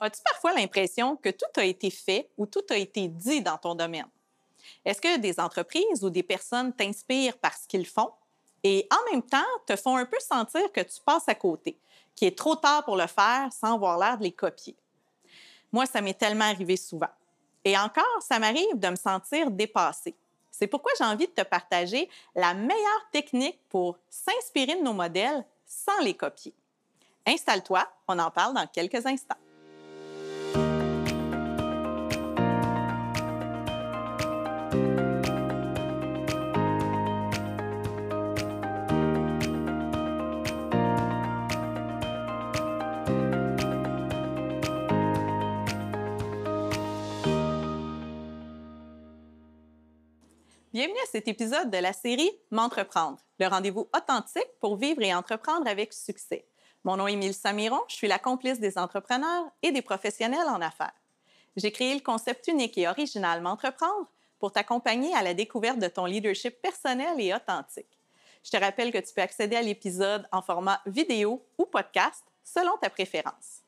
As-tu parfois l'impression que tout a été fait ou tout a été dit dans ton domaine? Est-ce que des entreprises ou des personnes t'inspirent par ce qu'ils font? Et en même temps te font un peu sentir que tu passes à côté, qu'il est trop tard pour le faire sans avoir l'air de les copier? Moi, ça m'est tellement arrivé souvent. Et encore, ça m'arrive de me sentir dépassée. C'est pourquoi j'ai envie de te partager la meilleure technique pour s'inspirer de nos modèles sans les copier. Installe-toi, on en parle dans quelques instants. Bienvenue à cet épisode de la série M'entreprendre, le rendez-vous authentique pour vivre et entreprendre avec succès. Mon nom est Émile Samiron, je suis la complice des entrepreneurs et des professionnels en affaires. J'ai créé le concept unique et original M'entreprendre pour t'accompagner à la découverte de ton leadership personnel et authentique. Je te rappelle que tu peux accéder à l'épisode en format vidéo ou podcast selon ta préférence.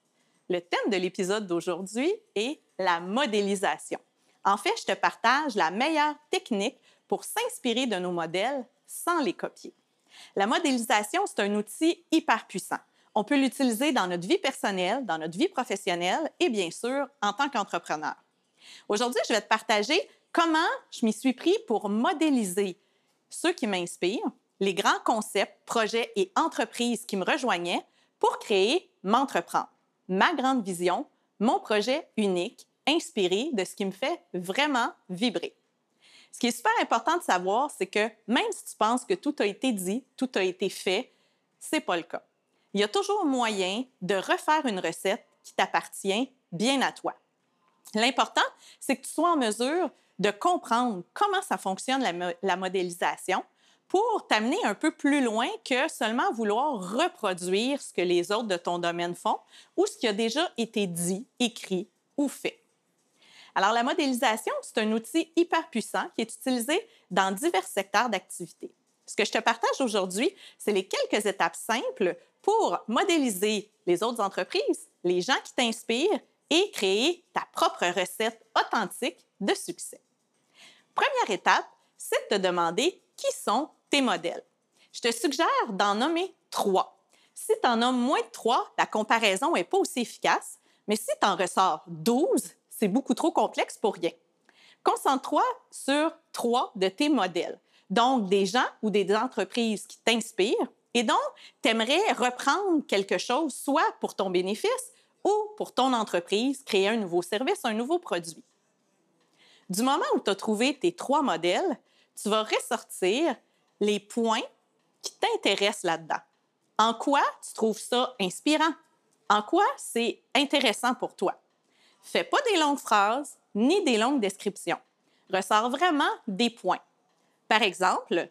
Le thème de l'épisode d'aujourd'hui est la modélisation. En fait, je te partage la meilleure technique pour s'inspirer de nos modèles sans les copier. La modélisation, c'est un outil hyper puissant. On peut l'utiliser dans notre vie personnelle, dans notre vie professionnelle et bien sûr en tant qu'entrepreneur. Aujourd'hui, je vais te partager comment je m'y suis pris pour modéliser ceux qui m'inspirent, les grands concepts, projets et entreprises qui me rejoignaient pour créer M'entreprendre, ma grande vision, mon projet unique, inspiré de ce qui me fait vraiment vibrer. Ce qui est super important de savoir, c'est que même si tu penses que tout a été dit, tout a été fait, c'est pas le cas. Il y a toujours moyen de refaire une recette qui t'appartient bien à toi. L'important, c'est que tu sois en mesure de comprendre comment ça fonctionne la, la modélisation pour t'amener un peu plus loin que seulement vouloir reproduire ce que les autres de ton domaine font ou ce qui a déjà été dit, écrit ou fait. Alors, la modélisation, c'est un outil hyper puissant qui est utilisé dans divers secteurs d'activité. Ce que je te partage aujourd'hui, c'est les quelques étapes simples pour modéliser les autres entreprises, les gens qui t'inspirent et créer ta propre recette authentique de succès. Première étape, c'est de te demander qui sont tes modèles. Je te suggère d'en nommer trois. Si tu en nommes moins de trois, la comparaison n'est pas aussi efficace, mais si tu en ressors 12, c'est beaucoup trop complexe pour rien. Concentre-toi sur trois de tes modèles, donc des gens ou des entreprises qui t'inspirent et dont tu aimerais reprendre quelque chose, soit pour ton bénéfice ou pour ton entreprise, créer un nouveau service, un nouveau produit. Du moment où tu as trouvé tes trois modèles, tu vas ressortir les points qui t'intéressent là-dedans. En quoi tu trouves ça inspirant? En quoi c'est intéressant pour toi? Fais pas des longues phrases ni des longues descriptions. Ressors vraiment des points. Par exemple,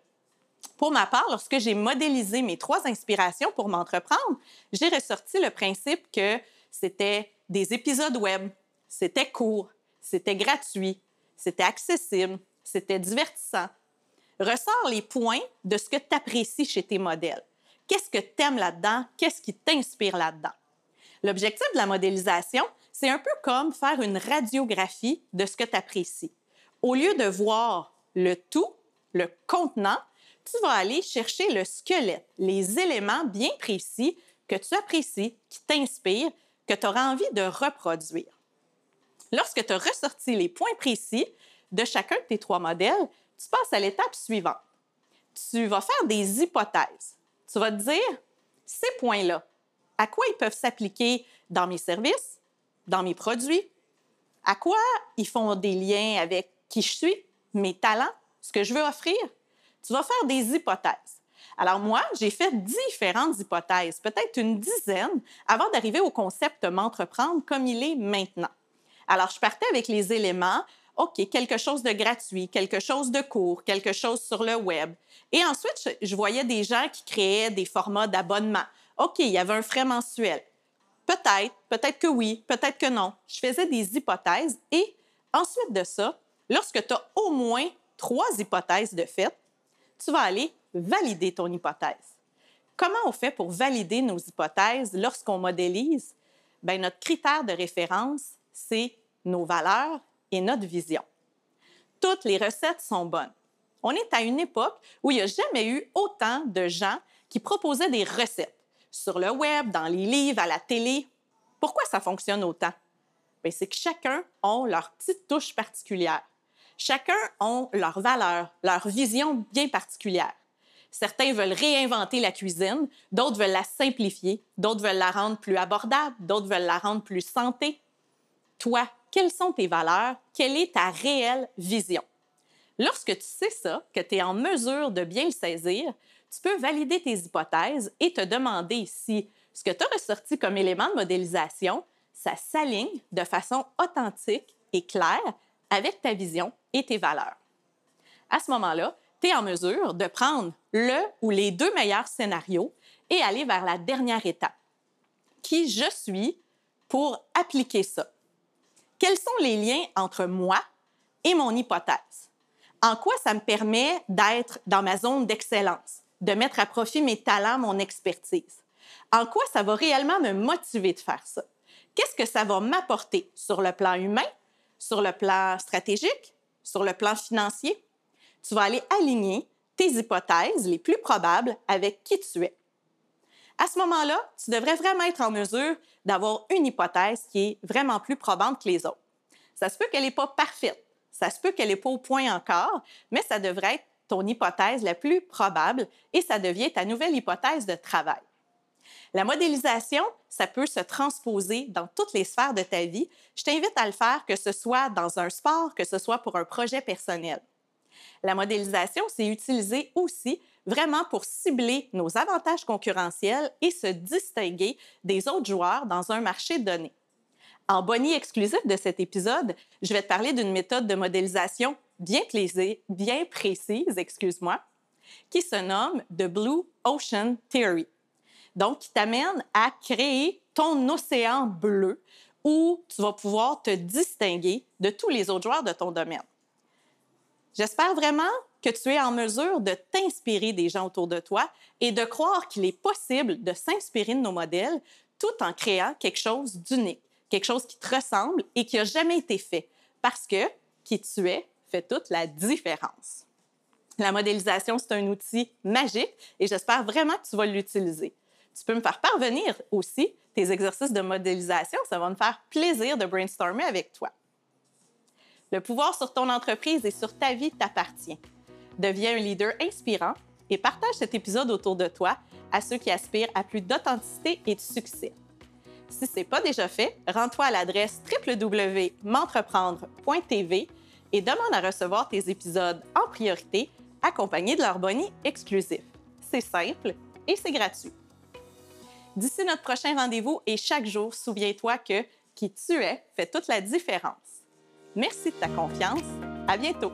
pour ma part, lorsque j'ai modélisé mes trois inspirations pour m'entreprendre, j'ai ressorti le principe que c'était des épisodes web, c'était court, c'était gratuit, c'était accessible, c'était divertissant. Ressors les points de ce que tu apprécies chez tes modèles. Qu'est-ce que tu aimes là-dedans? Qu'est-ce qui t'inspire là-dedans? L'objectif de la modélisation, c'est un peu comme faire une radiographie de ce que tu apprécies. Au lieu de voir le tout, le contenant, tu vas aller chercher le squelette, les éléments bien précis que tu apprécies, qui t'inspirent, que tu auras envie de reproduire. Lorsque tu as ressorti les points précis de chacun de tes trois modèles, tu passes à l'étape suivante. Tu vas faire des hypothèses. Tu vas te dire, ces points-là, à quoi ils peuvent s'appliquer dans mes services, dans mes produits, à quoi ils font des liens avec qui je suis, mes talents, ce que je veux offrir? Tu vas faire des hypothèses. Alors moi, j'ai fait différentes hypothèses, peut-être une dizaine, avant d'arriver au concept m'entreprendre comme il est maintenant. Alors je partais avec les éléments, OK, quelque chose de gratuit, quelque chose de court, quelque chose sur le web. Et ensuite, je voyais des gens qui créaient des formats d'abonnement. OK, il y avait un frais mensuel. Peut-être, peut-être que oui, peut-être que non. Je faisais des hypothèses et ensuite de ça, lorsque tu as au moins trois hypothèses de fait, tu vas aller valider ton hypothèse. Comment on fait pour valider nos hypothèses lorsqu'on modélise? ben, notre critère de référence, c'est nos valeurs et notre vision. Toutes les recettes sont bonnes. On est à une époque où il n'y a jamais eu autant de gens qui proposaient des recettes sur le web, dans les livres, à la télé. Pourquoi ça fonctionne autant? Ben, c'est que chacun a leur petite touche particulière. Chacun a leurs valeurs, leur vision bien particulière. Certains veulent réinventer la cuisine, d'autres veulent la simplifier, d'autres veulent la rendre plus abordable, d'autres veulent la rendre plus santé. Toi, quelles sont tes valeurs? Quelle est ta réelle vision? Lorsque tu sais ça, que tu es en mesure de bien le saisir, tu peux valider tes hypothèses et te demander si ce que tu as ressorti comme élément de modélisation, ça s'aligne de façon authentique et claire avec ta vision et tes valeurs. À ce moment-là, tu es en mesure de prendre le ou les deux meilleurs scénarios et aller vers la dernière étape. Qui je suis pour appliquer ça? Quels sont les liens entre moi et mon hypothèse? En quoi ça me permet d'être dans ma zone d'excellence, de mettre à profit mes talents, mon expertise? En quoi ça va réellement me motiver de faire ça? Qu'est-ce que ça va m'apporter sur le plan humain, sur le plan stratégique, sur le plan financier? Tu vas aller aligner tes hypothèses les plus probables avec qui tu es. À ce moment-là, tu devrais vraiment être en mesure d'avoir une hypothèse qui est vraiment plus probante que les autres. Ça se peut qu'elle n'est pas parfaite, ça se peut qu'elle n'est pas au point encore, mais ça devrait être ton hypothèse la plus probable et ça devient ta nouvelle hypothèse de travail. La modélisation, ça peut se transposer dans toutes les sphères de ta vie. Je t'invite à le faire, que ce soit dans un sport, que ce soit pour un projet personnel. La modélisation, c'est utilisé aussi vraiment pour cibler nos avantages concurrentiels et se distinguer des autres joueurs dans un marché donné. En bonnie exclusif de cet épisode, je vais te parler d'une méthode de modélisation bien, bien précise, excuse-moi, qui se nomme The Blue Ocean Theory. Donc, qui t'amène à créer ton océan bleu où tu vas pouvoir te distinguer de tous les autres joueurs de ton domaine. J'espère vraiment que tu es en mesure de t'inspirer des gens autour de toi et de croire qu'il est possible de s'inspirer de nos modèles tout en créant quelque chose d'unique, quelque chose qui te ressemble et qui n'a jamais été fait, parce que qui tu es fait toute la différence. La modélisation, c'est un outil magique et j'espère vraiment que tu vas l'utiliser. Tu peux me faire parvenir aussi tes exercices de modélisation. Ça va me faire plaisir de brainstormer avec toi. Le pouvoir sur ton entreprise et sur ta vie t'appartient. Deviens un leader inspirant et partage cet épisode autour de toi à ceux qui aspirent à plus d'authenticité et de succès. Si ce n'est pas déjà fait, rends-toi à l'adresse www.m'entreprendre.tv et demande à recevoir tes épisodes en priorité accompagnés de leur bonnie exclusif. C'est simple et c'est gratuit. D'ici notre prochain rendez-vous et chaque jour, souviens-toi que qui tu es fait toute la différence. Merci de ta confiance. À bientôt.